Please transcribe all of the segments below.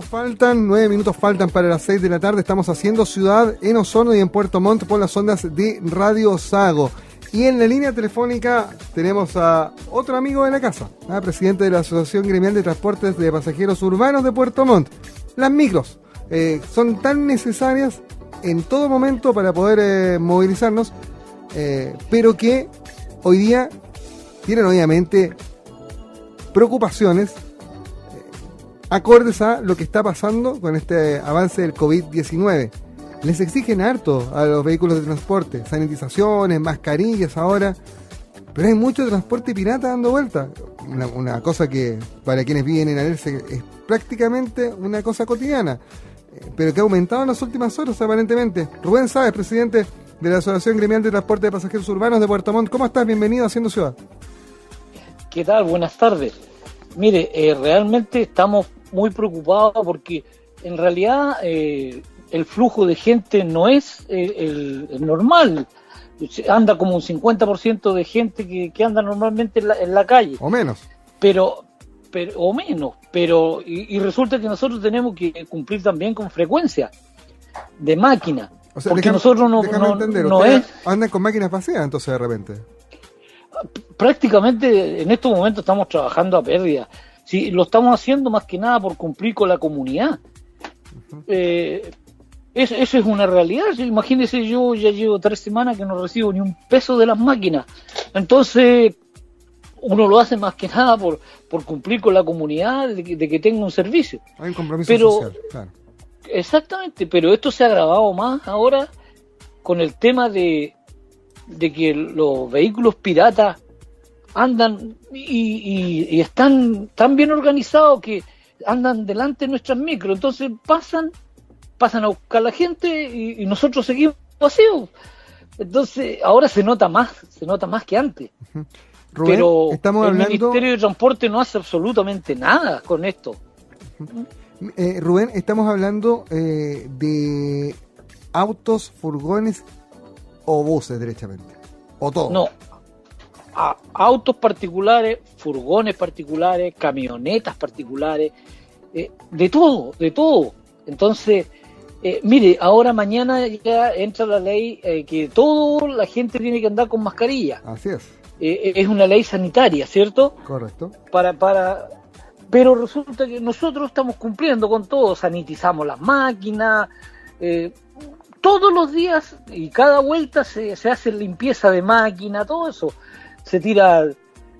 Faltan, nueve minutos faltan para las seis de la tarde. Estamos haciendo ciudad en Osorno y en Puerto Montt por las ondas de Radio Sago. Y en la línea telefónica tenemos a otro amigo de la casa, a presidente de la Asociación Gremial de Transportes de Pasajeros Urbanos de Puerto Montt. Las micros eh, son tan necesarias en todo momento para poder eh, movilizarnos, eh, pero que hoy día tienen obviamente preocupaciones eh, acordes a lo que está pasando con este avance del COVID-19. Les exigen harto a los vehículos de transporte, sanitizaciones, mascarillas ahora, pero hay mucho transporte pirata dando vuelta. Una, cosa que para quienes viven en Alerce es prácticamente una cosa cotidiana, pero que ha aumentado en las últimas horas aparentemente. Rubén Sáez, presidente de la Asociación Gremial de Transporte de Pasajeros Urbanos de Puerto Montt, ¿cómo estás? Bienvenido a Haciendo Ciudad. ¿Qué tal? Buenas tardes. Mire, eh, realmente estamos muy preocupados porque en realidad eh, el flujo de gente no es eh, el, el normal. Anda como un 50% de gente que, que anda normalmente en la, en la calle. O menos. Pero, pero o menos. Pero y, y resulta que nosotros tenemos que cumplir también con frecuencia de máquina. O sea, porque déjame- nosotros no, no, entender, no ustedes es andan con máquinas vacías entonces de repente. prácticamente en estos momentos estamos trabajando a pérdida. Sí, lo estamos haciendo más que nada por cumplir con la comunidad. Eh, es- eso es una realidad. Sí, Imagínese, yo ya llevo tres semanas que no recibo ni un peso de las máquinas. Entonces, uno lo hace más que nada por, por cumplir con la comunidad de que, de que tenga un servicio. Hay un compromiso Pero- social, claro. Exactamente, pero esto se ha agravado más ahora con el tema de, de que los vehículos piratas andan y, y- y están tan bien organizados que andan delante de nuestras micros, entonces pasan, pasan a buscar a la gente y, y nosotros seguimos vacíos. Entonces ahora se nota más, se nota más que antes. Rubén, pero estamos el hablando, Ministerio de Transporte no hace absolutamente nada con esto. eh, Rubén, estamos hablando eh, de autos, furgones o buses derechamente. O todo. No. A- autos particulares, furgones particulares, camionetas particulares, eh, de todo, de todo. Entonces, eh, mire, ahora mañana ya entra la ley eh, que toda la gente tiene que andar con mascarilla. Así es, Eh, es una ley sanitaria, ¿cierto? correcto. para, para, pero resulta que nosotros estamos cumpliendo con todo, sanitizamos las máquinas, todos los días y cada vuelta se, se hace limpieza de máquina, todo eso, se tira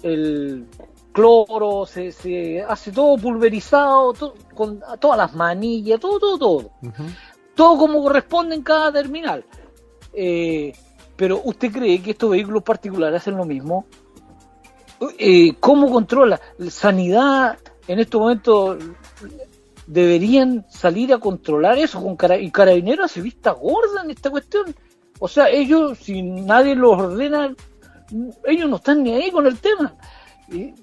el cloro, se, se hace todo pulverizado, to- con todas las manillas, todo, todo, todo todo como corresponde en cada terminal. Eh, pero ¿usted cree que estos vehículos particulares hacen lo mismo? Eh, ¿Cómo controla? Sanidad en estos momentos deberían salir a controlar eso con cara y carabineros hace vista gorda en esta cuestión. O sea, ellos, si nadie los ordena, ellos no están ni ahí con el tema. Y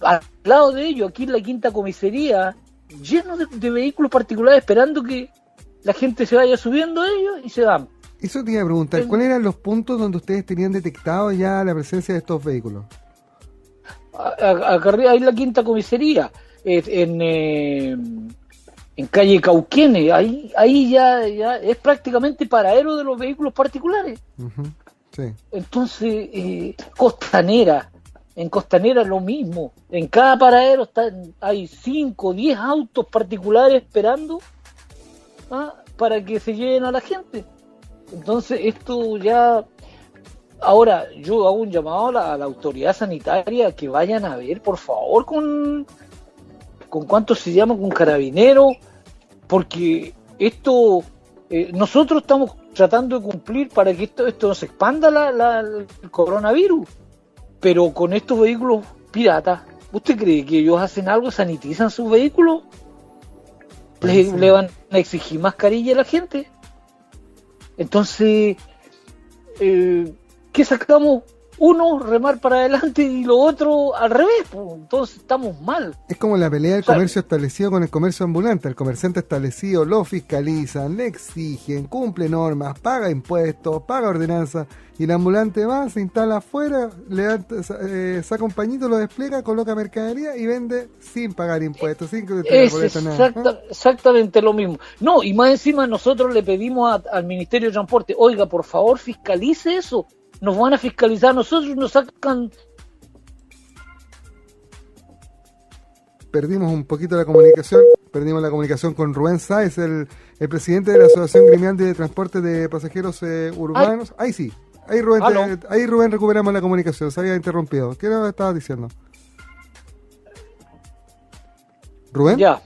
al lado de ellos, aquí en la quinta comisaría, lleno de, de vehículos particulares esperando que la gente se vaya subiendo a ellos y se van. Eso te iba a preguntar, ¿cuáles eran los puntos donde ustedes tenían detectado ya la presencia de estos vehículos? Acá arriba hay la quinta comisaría, eh, en, eh, en calle Cauquene, ahí, ahí ya, ya es prácticamente paradero de los vehículos particulares. Ujú, Entonces, eh, Costanera, en Costanera lo mismo. En cada paradero están, hay 5 o 10 autos particulares esperando ¿ah? para que se lleven a la gente. Entonces, esto ya. Ahora, yo hago un llamado a la, autoridad sanitaria que vayan a ver, por favor, con, con cuánto se llama, con carabineros, porque esto, eh, nosotros estamos tratando de cumplir para que esto, esto no se expanda la, la- el coronavirus, pero con estos vehículos piratas, ¿usted cree que ellos hacen algo, sanitizan sus vehículos? ¿Le, Parece. le van a exigir mascarilla a la gente? Entonces, eh, ¿qué sacamos uno remar para adelante y lo otro al revés, pues, entonces estamos mal. Es como la pelea del comercio establecido con el comercio ambulante. El comerciante establecido lo fiscalizan, le exigen, cumple normas, paga impuestos, paga ordenanzas, y el ambulante va, se instala afuera, le da, eh, saca un pañito, lo despliega, coloca mercadería y vende sin pagar impuestos, sin que es exacta, exactamente lo mismo. No, y más encima nosotros le pedimos al Ministerio de Transporte, oiga, por favor, fiscalice eso nos van a fiscalizar nosotros, nos sacan... Perdimos un poquito la comunicación, perdimos la comunicación con Rubén Sáez, el, el presidente de la Asociación Gremial de Transporte de Pasajeros eh, Urbanos. Ahí sí, ahí Rubén, ahí Rubén recuperamos la comunicación, se había interrumpido. ¿Qué nos estabas diciendo? ¿Rubén? Ya.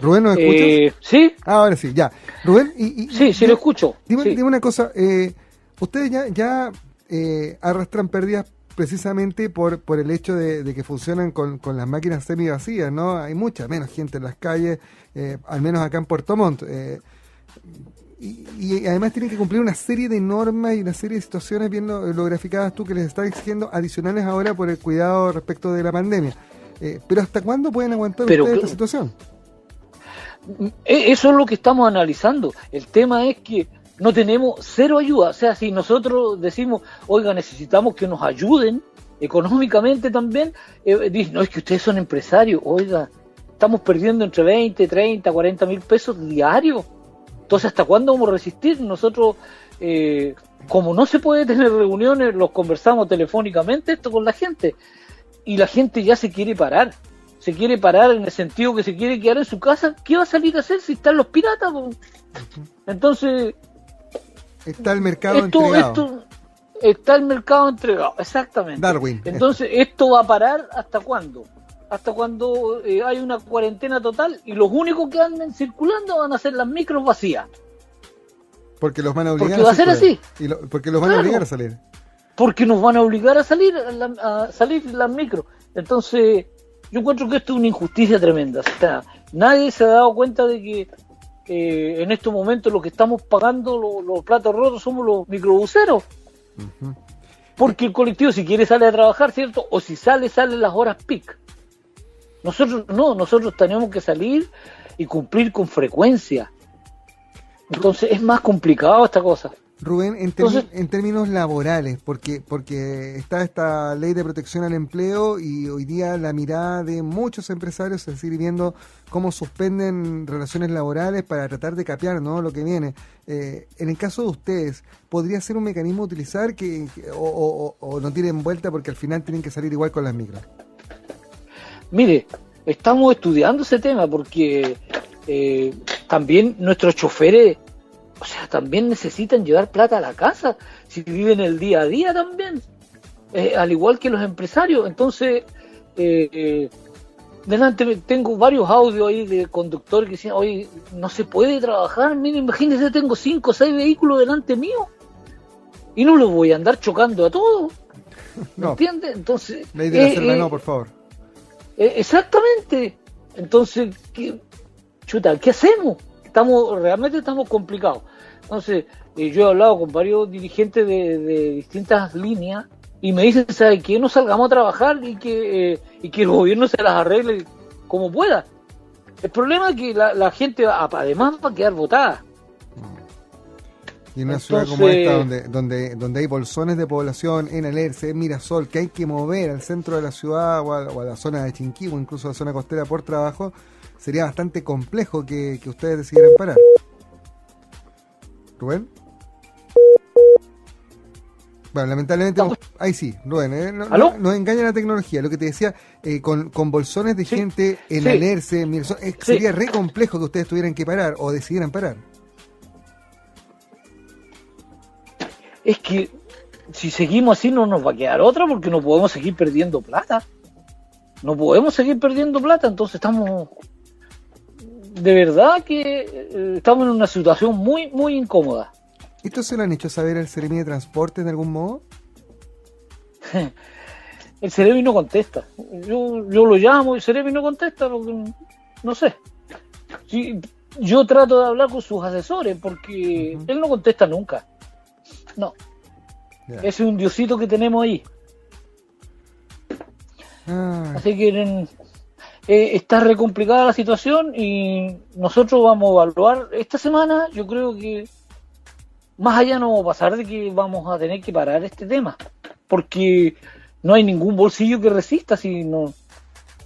¿Rubén nos escuchas? Eh, sí. Ah, ahora sí, ya. Rubén, y, sí, sí, lo escucho. Dime, dime una cosa, eh, Ustedes ya, ya eh, arrastran pérdidas precisamente por, por el hecho de, que funcionan con, con, las máquinas semi vacías, ¿no? Hay mucha menos gente en las calles, eh, al menos acá en Puerto Montt. Eh, y, además tienen que cumplir una serie de normas y una serie de situaciones bien lo, graficadas tú que les están exigiendo adicionales ahora por el cuidado respecto de la pandemia. pero ¿hasta cuándo pueden aguantar ustedes esta situación? E, eso es lo que estamos analizando. El tema es que no tenemos cero ayuda. O sea, si nosotros decimos, oiga, necesitamos que nos ayuden económicamente también, eh, dicen, no, es que ustedes son empresarios, oiga, estamos perdiendo entre 20, 30, 40 mil pesos diarios. Entonces, ¿hasta cuándo vamos a resistir? Nosotros, eh, como no se puede tener reuniones, los conversamos telefónicamente esto con la gente. Y la gente ya se quiere parar. Se quiere parar en el sentido que se quiere quedar en su casa. ¿Qué va a salir a hacer si están los piratas? Entonces, Está el mercado entregado. está el mercado entregado, exactamente. Darwin. Entonces, ¿esto va a parar hasta cuándo? Hasta cuando eh, hay una cuarentena total y los únicos que anden circulando van a ser las micros vacías. Porque los van a obligar porque va a ser así. porque los van a obligar a salir. Porque nos van a obligar a salir a, salir las micros. Entonces, yo encuentro que esto es una injusticia tremenda. O sea, nadie se ha dado cuenta de que eh, en estos momentos lo que estamos pagando los platos rotos somos los microbuseros. Porque el colectivo si quiere sale a trabajar, ¿cierto? O si sale, sale las horas peak. Nosotros no, nosotros tenemos que salir y cumplir con frecuencia. Entonces es más complicado esta cosa. Rubén, en, en, términos laborales, porque, porque está esta ley de protección al empleo y hoy día la mirada de muchos empresarios es seguir viendo cómo suspenden relaciones laborales para tratar de capear ¿no? lo que viene. Eh, en el caso de ustedes, ¿podría ser un mecanismo utilizar que, o, no tienen vuelta porque al final tienen que salir igual con las micros? Mire, estamos estudiando ese tema porque eh, también nuestros choferes o sea, también necesitan llevar plata a la casa, si viven el día a día también, eh, al igual que los empresarios. Entonces, eh, eh, delante tengo varios audios ahí de conductores que dicen, oye, no se puede trabajar, mire, imagínense, tengo cinco o seis vehículos delante mío y no los voy a andar chocando a todos. No. ¿Entiendes? Entonces... La idea no, por favor. exactamente. Entonces, ¿qué, chuta, ¿qué hacemos? Estamos realmente estamos complicados. Entonces, eh, yo he hablado con varios dirigentes de, distintas líneas y me dicen, ¿sabe que No salgamos a trabajar y que, eh, y que el gobierno se las arregle como pueda. El problema es que la, gente además va a quedar votada. Y en una ciudad como esta, donde, donde, donde hay bolsones de población en Alerce, en Mirasol, que hay que mover al centro de la ciudad o a, la zona de Chinquihue, incluso a la zona costera por trabajo, sería bastante complejo que, ustedes decidieran parar. Rubén. Bueno, lamentablemente, ahí sí, Rubén, ¿eh? no, nos engaña la tecnología. Lo que te decía, eh, con, bolsones de gente en sí. alerce, eh, sería re complejo que ustedes tuvieran que parar o decidieran parar. Es que si seguimos así no nos va a quedar otra porque no podemos seguir perdiendo plata. No podemos seguir perdiendo plata, entonces estamos de verdad que eh, estamos en una situación muy, muy incómoda. ¿Esto se lo han hecho saber al Ceremi de Transporte en algún modo? el Ceremi no contesta. Yo, yo lo llamo y el Ceremi no contesta no sé. yo trato de hablar con sus asesores porque él no contesta nunca. No. Ese es un diosito que tenemos ahí. Ah. Así que eh, está re complicada la situación y nosotros vamos a evaluar esta semana. Yo creo que más allá no va a pasar de que vamos a tener que parar este tema, porque no hay ningún bolsillo que resista, sino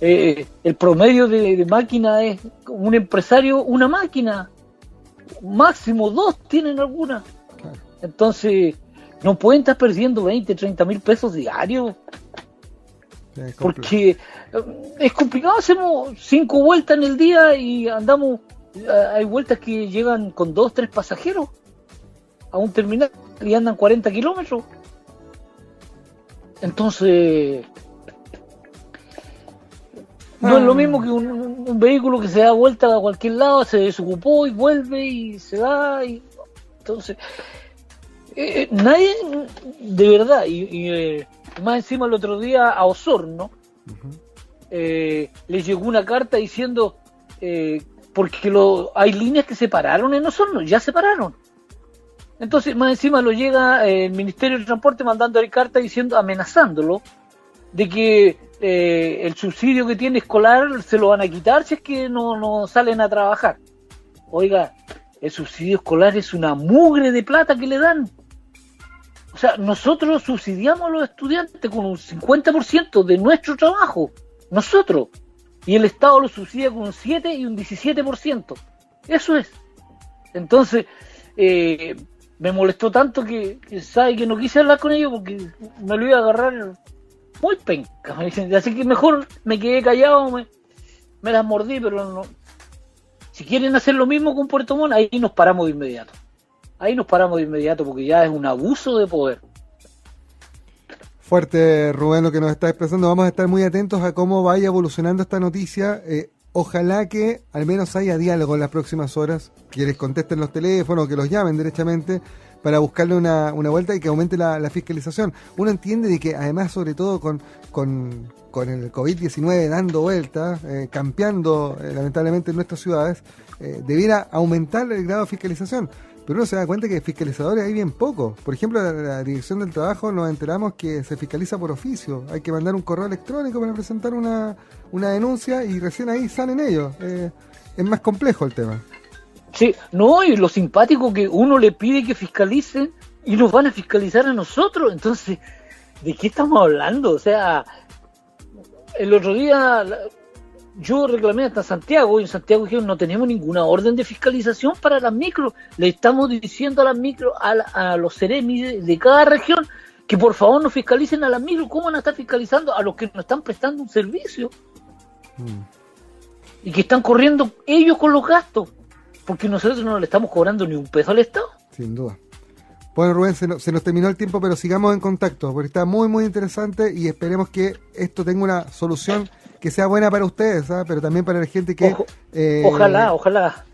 eh, el promedio de, máquina es un empresario, una máquina, máximo dos tienen alguna. Entonces, no pueden estar perdiendo 20, 30 mil pesos diarios. Porque eh, es complicado, hacemos cinco vueltas en el día y andamos, eh, hay vueltas que llegan con dos, tres pasajeros a un terminal y andan 40 kilómetros. Entonces, no es lo ah. mismo que un, vehículo que se da vuelta a cualquier lado, se desocupó y vuelve y se va. Y, entonces, eh, nadie, de verdad, y, eh, más encima el otro día a Osorno, le llegó una carta diciendo, porque lo, hay líneas que se pararon en Osorno, ya se pararon. Entonces, más encima lo llega el Ministerio de Transporte mandando carta diciendo, amenazándolo, de que eh, el subsidio que tiene escolar se lo van a quitar si es que no, no salen a trabajar. Oiga, el subsidio escolar es una mugre de plata que le dan. O sea, nosotros subsidiamos a los estudiantes con un 50% de nuestro trabajo. Nosotros. Y el Estado lo subsidia con un 7 y un 17%. Eso es. Entonces, eh, me molestó tanto que, que, sabe que no quise hablar con ellos porque me lo iba a agarrar muy penca. Así que mejor me quedé callado, me, las mordí, pero no. Si quieren hacer lo mismo con Puerto Montt, ahí nos paramos de inmediato. Ahí nos paramos de inmediato porque ya es un abuso de poder. Fuerte, Rubén, lo que nos está expresando. Vamos a estar muy atentos a cómo vaya evolucionando esta noticia. Eh, ojalá que al menos haya diálogo en las próximas horas, que les contesten los teléfonos, que los llamen derechamente para buscarle una, una vuelta y que aumente la, fiscalización. Uno entiende de que además, sobre todo con, con, el COVID-19 dando vueltas, eh, campeando eh, lamentablemente en nuestras ciudades, debiera aumentar el grado de fiscalización. Pero uno se da cuenta que fiscalizadores hay bien poco. Por ejemplo, la, la, Dirección del Trabajo nos enteramos que se fiscaliza por oficio. Hay que mandar un correo electrónico para presentar una, una denuncia y recién ahí salen ellos. es más complejo el tema. Sí, no, y lo simpático que uno le pide que fiscalicen y nos van a fiscalizar a nosotros. Entonces, ¿de qué estamos hablando? O sea, el otro día yo reclamé hasta Santiago y en Santiago dijeron no tenemos ninguna orden de fiscalización para las micros. Le estamos diciendo a las micros, a, los ceremis de, cada región, que por favor nos fiscalicen a las micros. ¿Cómo van a estar fiscalizando a los que nos están prestando un servicio? Mm. Y que están corriendo ellos con los gastos porque nosotros no le estamos cobrando ni un peso al Estado. Sin duda. Bueno, Rubén, se nos, terminó el tiempo, pero sigamos en contacto, porque está muy, muy interesante y esperemos que esto tenga una solución que sea buena para ustedes, ¿sabes? ¿ah? pero también para la gente que... Eh, ojalá, ojalá.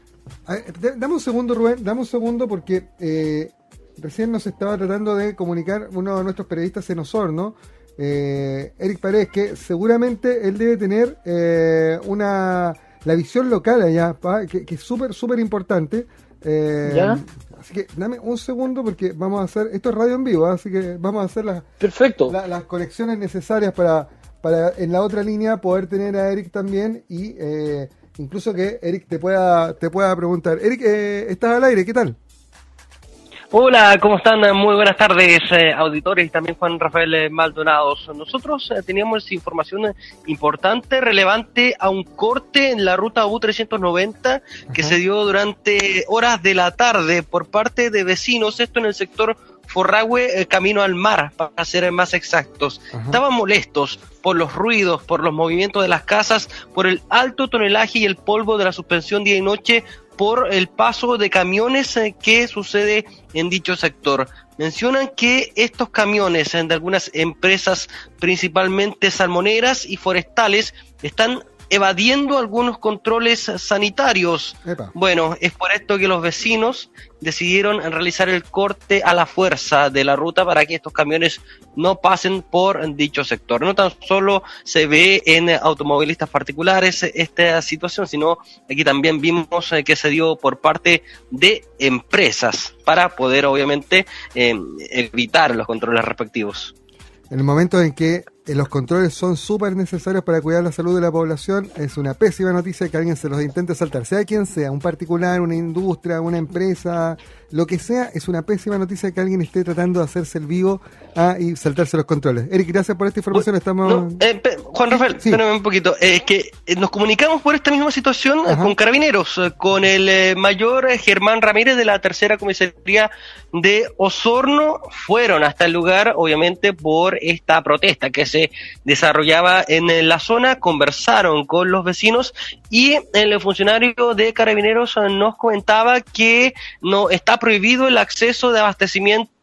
dame un segundo, Rubén, dame un segundo, porque eh, recién nos estaba tratando de comunicar uno de nuestros periodistas en Osorno, eh, Eric Paredes, que seguramente él debe tener eh, una la visión local allá, que, es súper, súper importante. Eh, así que dame un segundo porque vamos a hacer, esto es radio en vivo, así que vamos a hacer las, Perfecto. las conexiones necesarias para, para en la otra línea poder tener a Eric también y eh, incluso que Eric te pueda, te pueda preguntar. Eric, eh, estás al aire, ¿qué tal? Hola, ¿cómo están? Muy buenas tardes, eh, auditores y también Juan Rafael eh, Maldonados. Nosotros eh, teníamos información importante, relevante a un corte en la ruta U390 que se dio durante horas de la tarde por parte de vecinos, esto en el sector Forragüe, camino al mar, para ser más exactos. Estaban molestos por los ruidos, por los movimientos de las casas, por el alto tonelaje y el polvo de la suspensión día y noche por el paso de camiones eh, que sucede en dicho sector. Mencionan que estos camiones eh, de algunas empresas, principalmente salmoneras y forestales, están evadiendo algunos controles sanitarios. Bueno, es por esto que los vecinos decidieron realizar el corte a la fuerza de la ruta para que estos camiones no pasen por dicho sector. No tan solo se ve en automovilistas particulares esta situación, sino aquí también vimos eh, que se dio por parte de empresas para poder obviamente eh, evitar los controles respectivos. En el momento en que los controles son súper necesarios para cuidar la salud de la población. Es una pésima noticia que alguien se los intente saltar, sea quien sea, un particular, una industria, una empresa, lo que sea, es una pésima noticia que alguien esté tratando de hacerse el vivo ah, y saltarse los controles. Eric, gracias por esta información. Estamos... Eh, Juan Rafael, espérame un poquito. Eh, es que nos comunicamos por esta misma situación con carabineros, con el mayor Germán Ramírez de la tercera comisaría de Osorno. Fueron hasta el lugar, obviamente, por esta protesta que se desarrollaba en la zona, conversaron con los vecinos y el funcionario de carabineros nos comentaba que no está prohibido el acceso de abastecimiento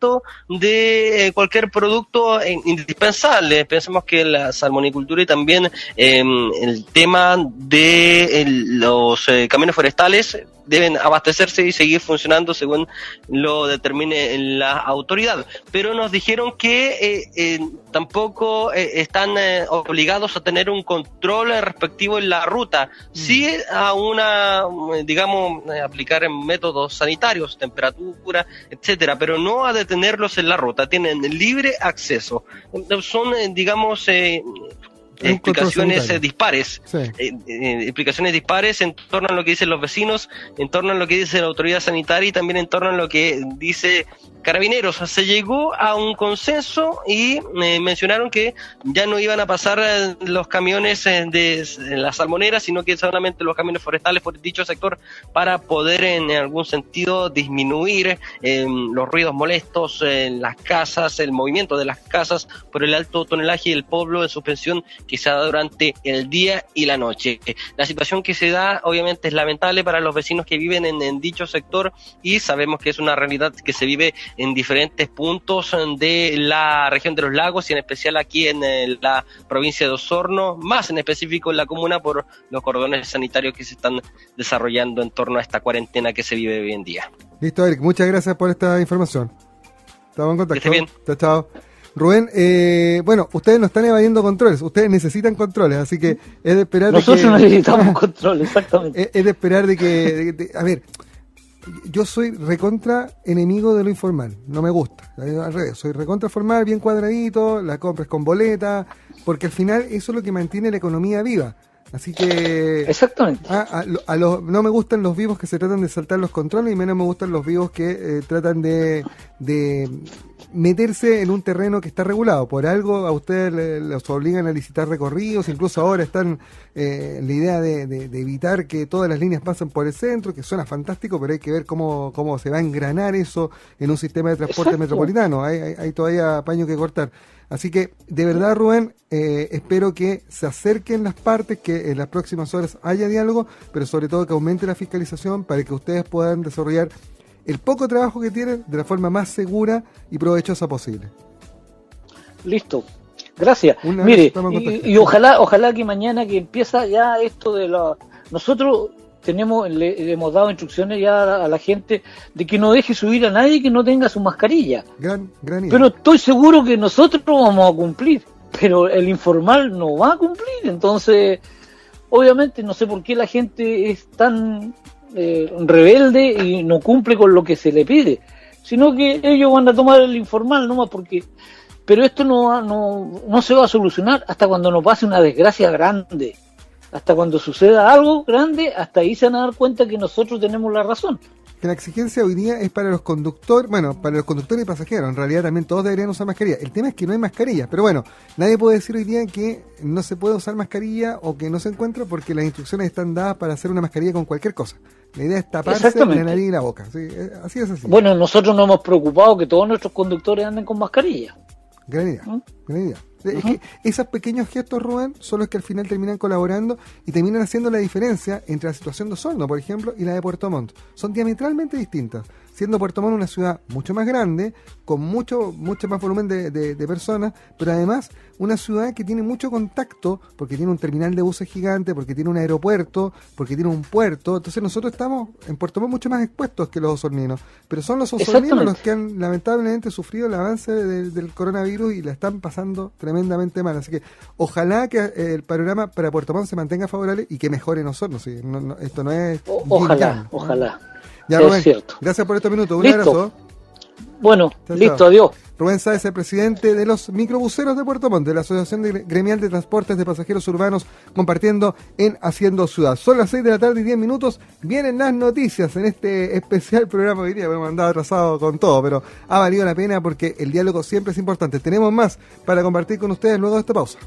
de eh, cualquier producto indispensable. Pensemos que la salmonicultura y también em, el tema de los eh, caminos forestales deben abastecerse y seguir funcionando según lo determine la autoridad. Pero nos dijeron que eh, tampoco están obligados a tener un control respectivo en la ruta, mm. sí a una, digamos, aplicar métodos sanitarios, temperatura, etcétera, pero no a detenerlos en la ruta. Tienen libre acceso. Son, digamos, eh, explicaciones eh, dispares, eh, eh, explicaciones dispares en torno a lo que dicen los vecinos, en torno a lo que dice la autoridad sanitaria y también en torno a lo que dice Carabineros. Se llegó a un consenso y mencionaron que ya no iban a pasar los camiones de la salmonera, sino que solamente los camiones forestales por dicho sector para poder en algún sentido disminuir los ruidos molestos en las casas, el movimiento de las casas por el alto tonelaje y el pueblo en suspensión que se da durante el día y la noche. La situación que se da obviamente es lamentable para los vecinos que viven en, dicho sector y sabemos que es una realidad que se vive en diferentes puntos de la región de los lagos y en especial aquí en la provincia de Osorno, más en específico en la comuna por los cordones sanitarios que se están desarrollando en torno a esta cuarentena que se vive hoy en día. Listo, Eric, muchas gracias por esta información. Estamos en contacto. bien. Chao, chao. Rubén, eh, bueno, ustedes no están evadiendo controles, ustedes necesitan controles, así que es de esperar Nosotros de que... necesitamos controles, exactamente. Es, de esperar de que, a ver, yo soy recontra enemigo de lo informal, no me gusta, al revés, soy recontra formal, bien cuadradito, la compras con boleta, porque al final eso es lo que mantiene la economía viva. Así que. Exactamente. A, los, no me gustan los vivos que se tratan de saltar los controles y menos me gustan los vivos que eh, tratan de, de, meterse en un terreno que está regulado. Por algo a ustedes los obligan a licitar recorridos, incluso ahora están eh, la idea de, evitar que todas las líneas pasen por el centro, que suena fantástico, pero hay que ver cómo, cómo se va a engranar eso en un sistema de transporte metropolitano. Hay, hay todavía paño que cortar. Así que, de verdad, Rubén, eh, espero que se acerquen las partes, que en las próximas horas haya diálogo, pero sobre todo que aumente la fiscalización para que ustedes puedan desarrollar el poco trabajo que tienen de la forma más segura y provechosa posible. Listo. Gracias. Mire, y, y, ojalá, ojalá que mañana que empieza ya esto de la... Nosotros tenemos, le, hemos dado instrucciones ya a la, gente de que no deje subir a nadie que no tenga su mascarilla. Gran, gran Pero estoy seguro que nosotros vamos a cumplir, pero el informal no va a cumplir. Entonces, obviamente, no sé por qué la gente es tan eh, rebelde y no cumple con lo que se le pide, sino que ellos van a tomar el informal nomás porque... Pero esto no, no, no se va a solucionar hasta cuando nos pase una desgracia grande hasta cuando suceda algo grande, hasta ahí se van a dar cuenta que nosotros tenemos la razón. Que la exigencia hoy día es para los conductores, bueno, para los conductores y pasajeros, en realidad también todos deberían usar mascarilla. El tema es que no hay mascarilla, pero bueno, nadie puede decir hoy día que no se puede usar mascarilla o que no se encuentra porque las instrucciones están dadas para hacer una mascarilla con cualquier cosa. La idea es taparse la nariz y la boca. así es así. Bueno, nosotros nos hemos preocupado que todos nuestros conductores anden con mascarilla. Gran idea. ¿Mm? Gran idea. Es que esos pequeños gestos, Rubén, son los que al final terminan colaborando y terminan haciendo la diferencia entre la situación de Osorno, por ejemplo, y la de Puerto Montt. Son diametralmente distintas siendo Puerto Montt una ciudad mucho más grande, con mucho, mucho más volumen de, de, personas, pero además una ciudad que tiene mucho contacto, porque tiene un terminal de buses gigante, porque tiene un aeropuerto, porque tiene un puerto. Entonces nosotros estamos en Puerto Montt mucho más expuestos que los osorninos. Pero son los osorninos los que han lamentablemente sufrido el avance del coronavirus y la están pasando tremendamente mal. Así que ojalá que eh, el panorama para Puerto Montt se mantenga favorable y que mejore en Osorno. ¿sí? esto no es... ojalá, ojalá. Ya, Rubén, Gracias por este minuto. Un abrazo. Bueno, listo, adiós. Rubén Sáez, el presidente de los microbuseros de Puerto Montt, de la Asociación Gremial de Transportes de Pasajeros Urbanos, compartiendo en Haciendo Ciudad. Son las 6 de la tarde y 10 minutos. Vienen las noticias en este especial programa. Hoy día hemos andado atrasado con todo, pero ha valido la pena porque el diálogo siempre es importante. Tenemos más para compartir con ustedes luego de esta pausa.